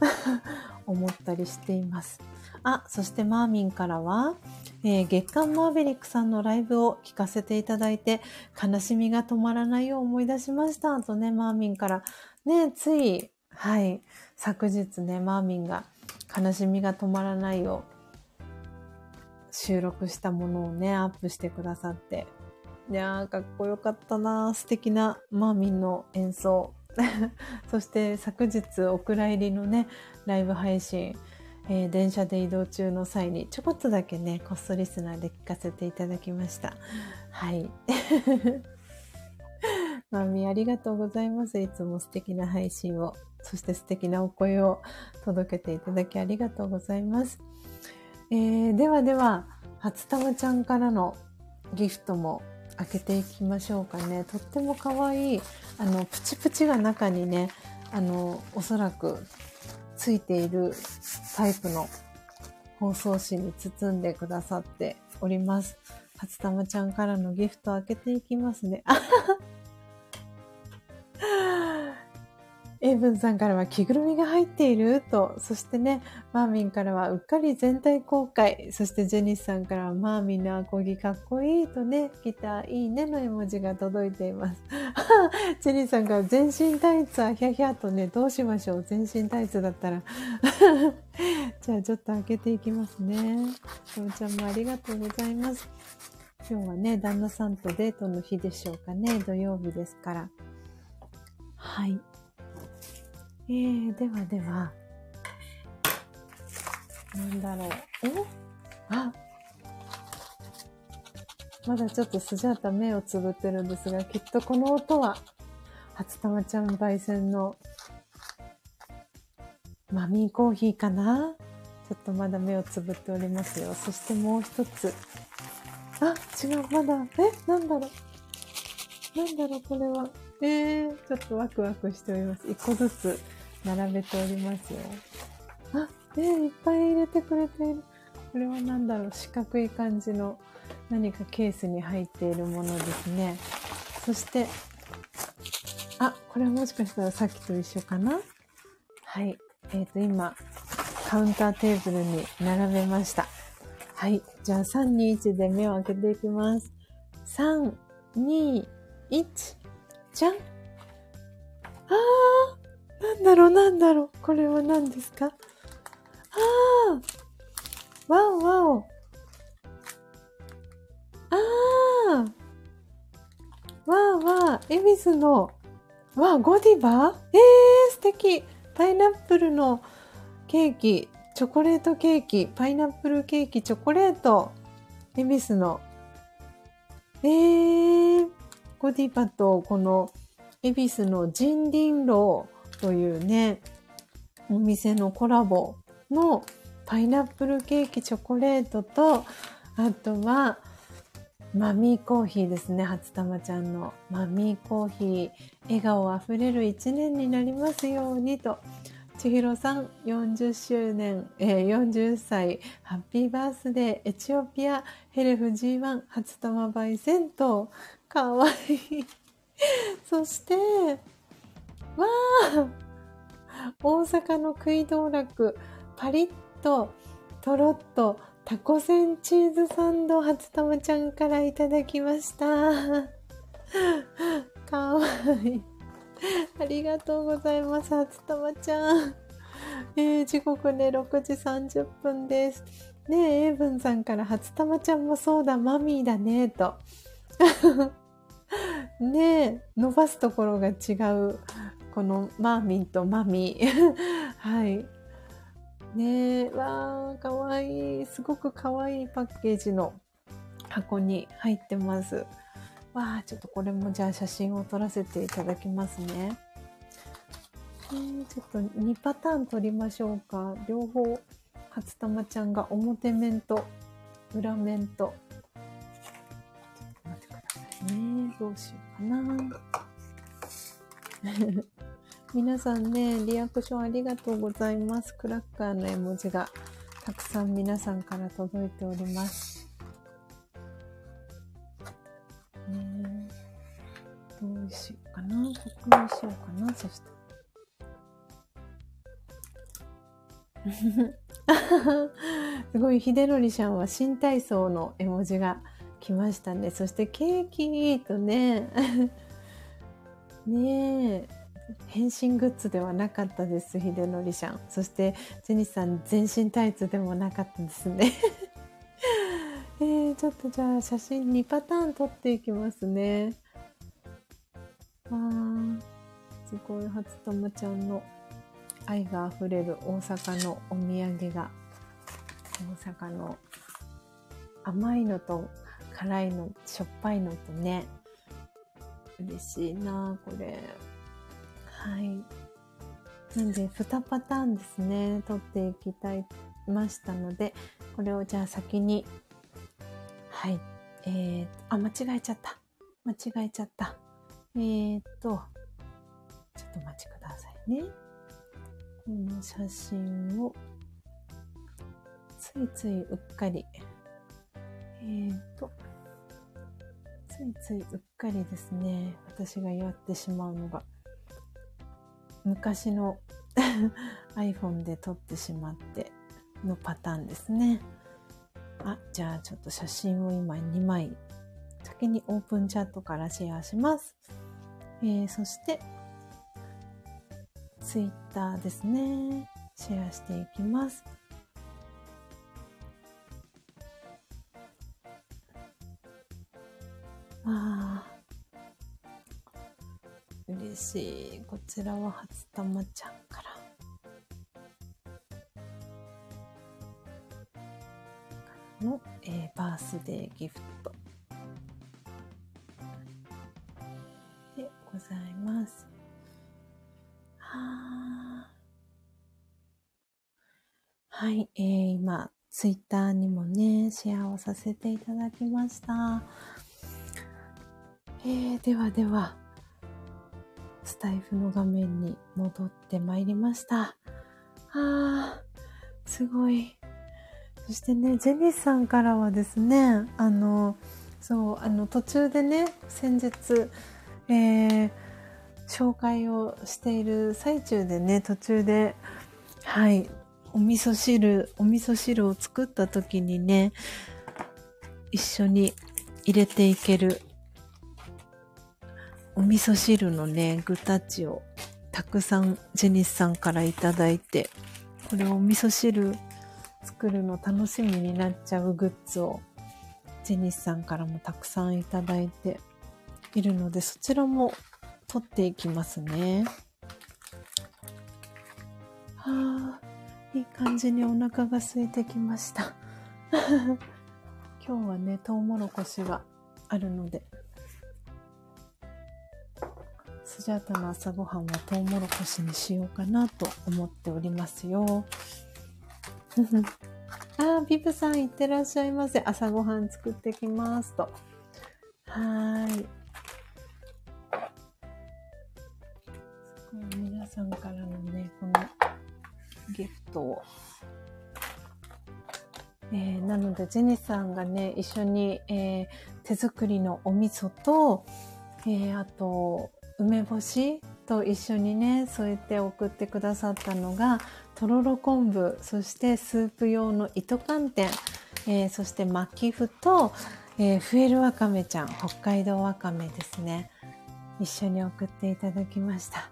Speaker 1: 思ったりしています。あ、そしてマーミンからは、えー、月刊マーベリックさんのライブを聞かせていただいて、悲しみが止まらないよう思い出しました。とね、マーミンから。ね、つい、はい、昨日ね、マーミンが悲しみが止まらないよ収録したものをね、アップしてくださって、いやー、かっこよかったな素敵なマーミンの演奏。そして昨日お蔵入りのね、ライブ配信、えー、電車で移動中の際にちょこっとだけね、こっそリスナーで聞かせていただきました。はい。マーミンありがとうございます。いつも素敵な配信を、そして素敵なお声を届けていただきありがとうございます。えー、ではでは、初玉ちゃんからのギフトも開けていきましょうかね。とっても可愛い、あの、プチプチが中にね、あの、おそらくついているタイプの包装紙に包んでくださっております。初玉ちゃんからのギフト開けていきますね。エイブンさんからは着ぐるみが入っていると、そしてね、マーミンからはうっかり全体公開、そしてジェニスさんからはマーミンのアコギかっこいいとね、ギターいいねの絵文字が届いています。ジェニスさんから全身タイツはヒャヒャとね、どうしましょう全身タイツだったら。じゃあちょっと開けていきますね。ともちゃんもありがとうございます。今日はね、旦那さんとデートの日でしょうかね。土曜日ですから。はい。えー、ではでは、なんだろう。おあまだちょっとスジャータ目をつぶってるんですが、きっとこの音は、初玉ちゃん焙煎のマミーコーヒーかな？ちょっとまだ目をつぶっておりますよ。そしてもう一つ。あ、違う、まだ。え？なんだろう。なんだろう、これは。えー、ちょっとワクワクしております。一個ずつ並べておりますよ。あ、え、いっぱい入れてくれている。これは何だろう、四角い感じの何かケースに入っているものですね。そして、あ、これはもしかしたらさっきと一緒かな？はい。えっ、ー、と、今、カウンターテーブルに並べました。はい。じゃあ、3、2、1で目を開けていきます。3、2、1、じゃんあーなんだろう、なんだろう。これは何ですか？ああわおわお。ああわあわあ、恵比寿の、わあ、ゴディバええー、素敵。パイナップルのケーキ、チョコレートケーキ、パイナップルケーキ、チョコレート、恵比寿の、えー、ゴディバとこの恵比寿のジンリンロー、というね、お店のコラボのパイナップルケーキチョコレートと、あとは、マミーコーヒーですね。初玉ちゃんのマミーコーヒー。笑顔あふれる一年になりますようにと。千尋さん、40周年、えー、40歳、ハッピーバースデー、エチオピア、ヘルフ G1、初玉焙煎と、かわいい。そして、わあ大阪の食い道楽、パリッと、とろっと、タコせんチーズサンド初玉ちゃんからいただきました。かわいい。ありがとうございます、初玉ちゃん。えー、時刻ね、6時30分です。ねえ、エイブンさんから初玉ちゃんもそうだ、マミーだね、と。ねえ、伸ばすところが違うこのマーミンとマミー。はい。ねえ、わー、かわいい。すごくかわいいパッケージの箱に入ってます。わー、ちょっとこれもじゃあ写真を撮らせていただきますね。えー、ちょっと2パターン撮りましょうか。両方、初玉ちゃんが表面と裏面と。ちょっと待ってくださいね。どうしようかな。皆さんね、リアクションありがとうございます。クラッカーの絵文字がたくさん皆さんから届いております。ねどうしようかな。確認しようかな。そした。すごい、秀則ちゃんは新体操の絵文字が来ましたね。そしてケーキとね、ねえ、変身グッズではなかったです、秀則ちゃん。そして、ジェニスさん、全身タイツでもなかったですね。えー、ちょっとじゃあ、写真2パターン撮っていきますね。わー、すごい、初玉ちゃんの愛があふれる大阪のお土産が、大阪の甘いのと辛いの、しょっぱいのとね、嬉しいなこれ。はい。なんで、2パターンですね、撮っていきたいましたので、これをじゃあ先に、はい、えー、あ、間違えちゃった。間違えちゃった。えー、っと、ちょっとお待ちくださいね。この写真を、ついついうっかり、えー、っと、ついついうっかりですね、私がやってしまうのが、昔の iPhone で撮ってしまってのパターンですね。あ、じゃあちょっと写真を今2枚、先にオープンチャットからシェアします。えー、そして、Twitter ですね。シェアしていきます。ああ。嬉しい。こちらは初玉ちゃんから。の、えー、バースデーギフトでございます。ははい、えー、今、ツイッターにもね、シェアをさせていただきました。えー、ではでは、スタイフの画面に戻ってまいりました。あー、すごい。そしてね、ジェニスさんからはですね、あの、そう、あの、途中でね、先日、えー、紹介をしている最中でね、途中で、はい、お味噌汁、お味噌汁を作った時にね、一緒に入れていけるお味噌汁のね、具たちをたくさんジェニスさんからいいて、これお味噌汁作るの楽しみになっちゃうグッズをジェニスさんからもたくさんいいているので、そちらも取っていきますね。はあ、いい感じにお腹が空いてきました。今日はね、トウモロコシがあるので、スジャータの朝ごはんはトウモロコシにしようかなと思っておりますよ。あ、ビブさんいってらっしゃいませ。朝ごはん作ってきますと。はーい。すごい皆さんからのね、このギフトを。えー、なので、ジェニさんがね、一緒に、えー、手作りのお味噌と、えー、あと、梅干しと一緒にね、添えて送ってくださったのが、とろろ昆布、そしてスープ用の糸寒天、えー、そして巻き麩と、えー、フエルわかめちゃん、北海道わかめですね。一緒に送っていただきました。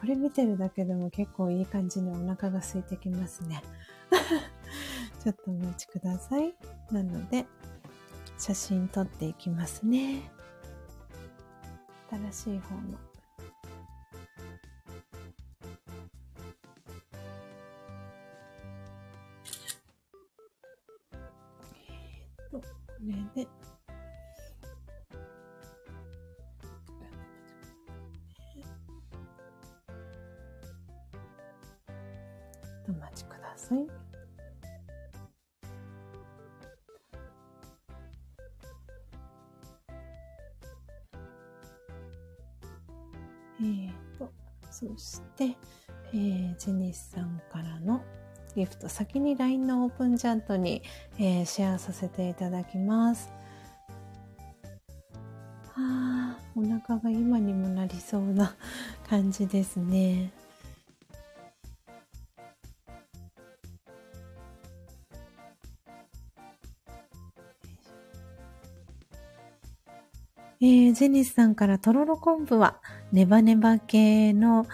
Speaker 1: これ見てるだけでも結構いい感じにお腹が空いてきますね。ちょっとお待ちください。なので、写真撮っていきますね。新しい方の。えっと、これで、お待ちください。そして、えー、ジェニスさんからのギフト、先に LINE のオープンチャットに、えー、シェアさせていただきます。あ、お腹が今にもなりそうな感じですね。えー、ジェニスさんからとろろ昆布はネバネバ系の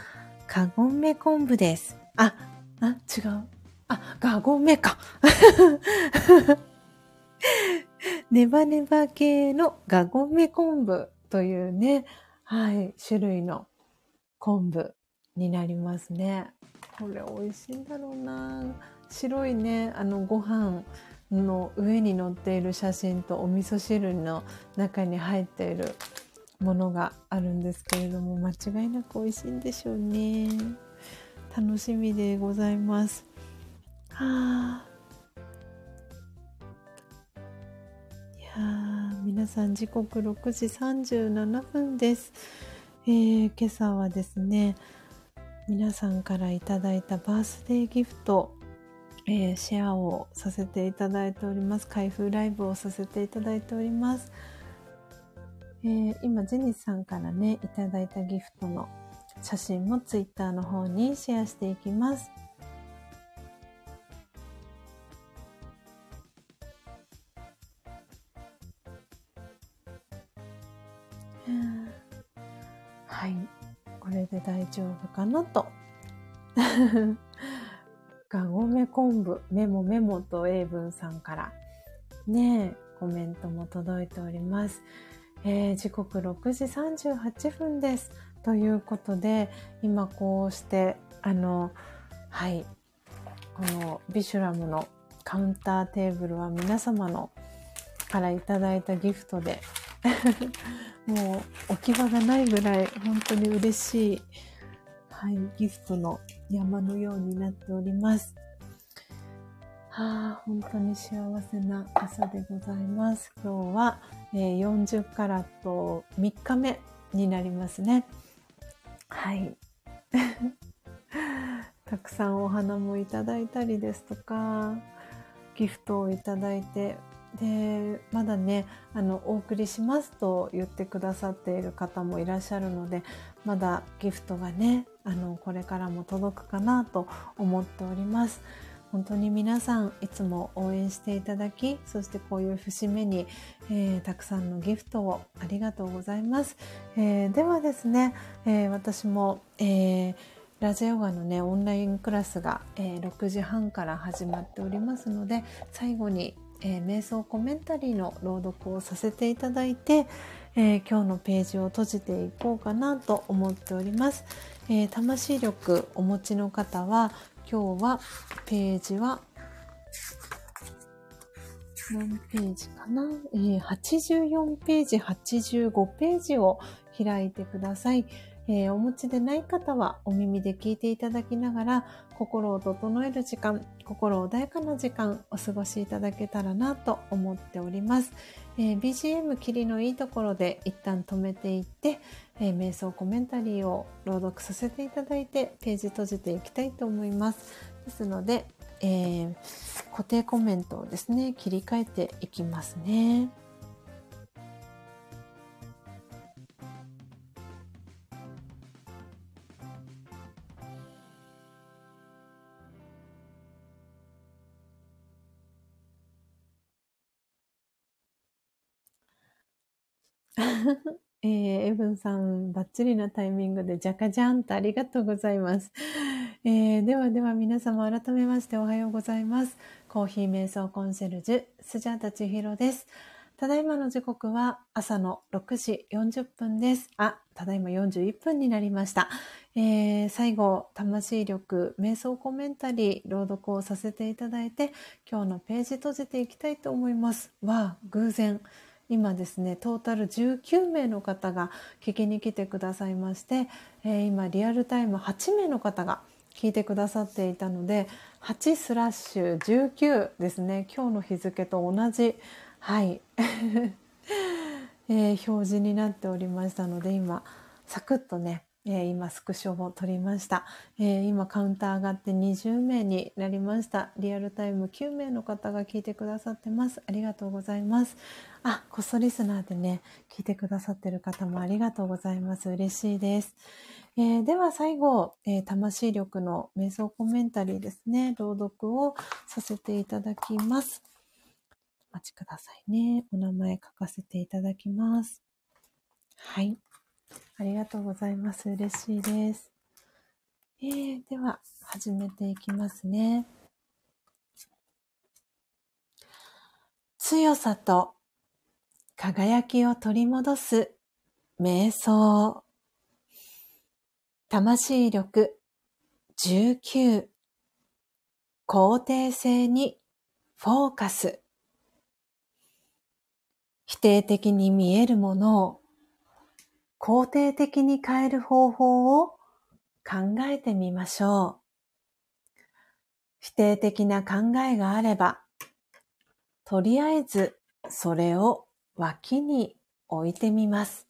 Speaker 1: カゴメ昆布です。あ、あ、違う。あ、ガゴメか。ネバネバ系のガゴメ昆布というね、はい、種類の昆布になりますね。これ美味しいんだろうな。白いね、あのご飯の上に載っている写真とお味噌汁の中に入っているものがあるんですけれども間違いなく美味しいんでしょうね。楽しみでございます。はあ。いや皆さん時刻6時37分です、えー、今朝はですね皆さんからいただいたバースデーギフトえー、シェアをさせていただいております。開封ライブをさせていただいております。えー、今、ジェニスさんからね、いただいたギフトの写真もツイッターの方にシェアしていきます。はい。これで大丈夫かなと。がごめ昆布、メモメモと英文さんからねコメントも届いております。えー、時刻6時38分です。ということで、今こうして、あの、はい、このビシュラムのカウンターテーブルは皆様のからいただいたギフトで もう置き場がないぐらい本当に嬉しい、はい、ギフトの山のようになっております。はあ、本当に幸せな朝でございます。今日は、えー、40カラット3日目になりますね。はい。たくさんお花もいただいたりですとか、ギフトをいただいてでまだねあのお送りしますと言ってくださっている方もいらっしゃるのでまだギフトがねあのこれからも届くかなと思っております。本当に皆さんいつも応援していただきそしてこういう節目に、えー、たくさんのギフトをありがとうございます、えー、ではですね、えー、私も、えラジオヨガのねオンラインクラスが、え6時半から始まっておりますので最後にえー、瞑想コメンタリーの朗読をさせていただいて、えー、今日のページを閉じていこうかなと思っております。えー、魂力お持ちの方は今日はページは何ページかな、えー、84ページ、85ページを開いてください。えー、お持ちでない方はお耳で聞いていただきながら心を整える時間、心穏やかな時間お過ごしいただけたらなと思っております。えー、BGM 切りのいいところで一旦止めていって、えー、瞑想コメンタリーを朗読させていただいてページ閉じていきたいと思います。ですので、え、固定コメントをですね、切り替えていきますね。えー、エブンさん、バッチリなタイミングでジャカジャンとありがとうございます。えー、ではでは皆様改めましておはようございます。コーヒー瞑想コンシェルジュ、スジャータチヒロです。ただいまの時刻は朝の6時40分です。あ、ただいま41分になりました。えー、最後、魂力、瞑想コメンタリー、朗読をさせていただいて、今日のページ閉じていきたいと思います。わあ、偶然。今ですね、トータル19名の方が聞きに来てくださいまして、えー、今リアルタイム8名の方が聞いてくださっていたので、8スラッシュ19ですね、今日の日付と同じ、はい、えー、表示になっておりましたので、今、サクッとね、えー、今スクショを撮りました、えー、今カウンター上がって20名になりました。リアルタイム9名の方が聞いてくださってます。ありがとうございます。あ、こっそリスナーでね、聞いてくださってる方もありがとうございます。嬉しいです。えー、では最後、え魂力の瞑想コメンタリーですね、朗読をさせていただきます。お待ちくださいね。お名前書かせていただきます。はい。ありがとうございます。嬉しいです。えー、では、始めていきますね。強さと輝きを取り戻す瞑想。魂力19肯定性にフォーカス。否定的に見えるものを肯定的に変える方法を考えてみましょう。否定的な考えがあれば、とりあえずそれを脇に置いてみます。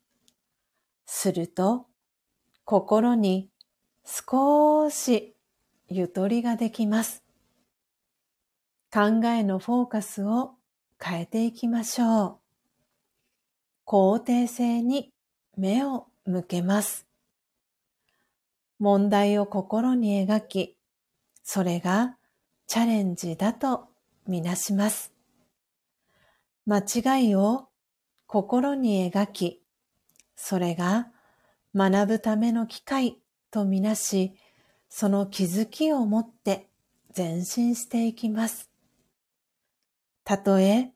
Speaker 1: すると、心に少しゆとりができます。考えのフォーカスを変えていきましょう。肯定性に目を向けます。問題を心に描き、それがチャレンジだとみなします。間違いを心に描き、それが学ぶための機会とみなし、その気づきを持って前進していきます。たとえ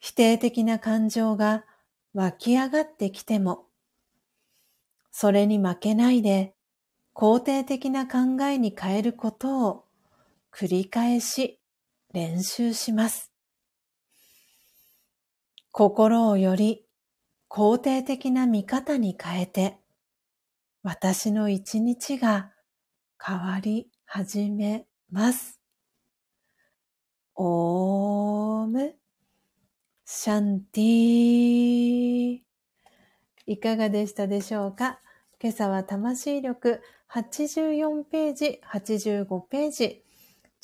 Speaker 1: 否定的な感情が湧き上がってきても、それに負けないで肯定的な考えに変えることを繰り返し練習します。心をより肯定的な見方に変えて、私の一日が変わり始めます。オームシャンティいかがでしたでしょうか？今朝は魂力84ページ、85ページ、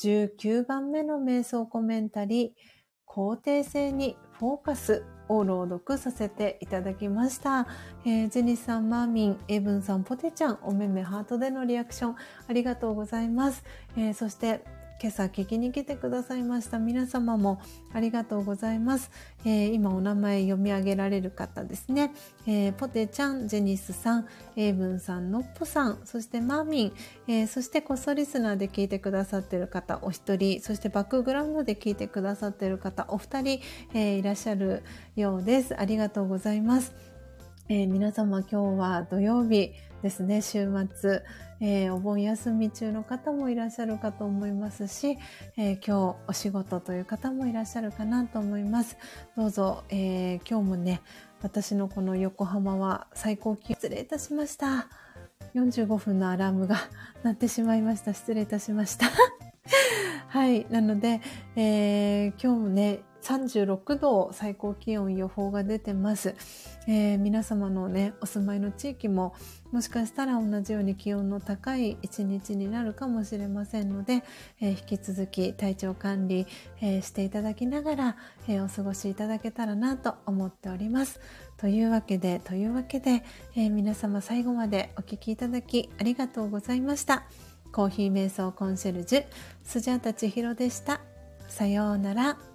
Speaker 1: 19番目の瞑想コメンタリー、肯定性にフォーカスを朗読させていただきました。えー、ジェニスさん、マーミン、エブンさん、ポテちゃん、おめめハートでのリアクションありがとうございます。えー、そして、今朝聞きに来てくださいました皆様もありがとうございます、えー、今お名前読み上げられる方ですね、えー、ポテちゃん、ジェニスさん、エイブンさん、ノッポさん、そしてマーミン、えー、そしてこっそリスナーで聞いてくださっている方お一人、そしてバックグラウンドで聞いてくださっている方お二人、えいらっしゃるようです。ありがとうございます。え皆様今日は土曜日ですね、週末。えー、お盆休み中の方もいらっしゃるかと思いますし、えー、今日お仕事という方もいらっしゃるかなと思います。どうぞ、えー、今日もね、私のこの横浜は最高気温、失礼いたしました。45分のアラームが鳴ってしまいました。失礼いたしました。はい。なので、えー、今日もね、36度最高気温予報が出てます、えー、皆様のねお住まいの地域ももしかしたら同じように気温の高い一日になるかもしれませんので、えー、引き続き体調管理、えー、していただきながら、えお過ごしいただけたらなと思っております。というわけでというわけで、え皆様最後までお聴きいただきありがとうございました。コーヒー瞑想コンシェルジュスジャータ千尋でした。さようなら。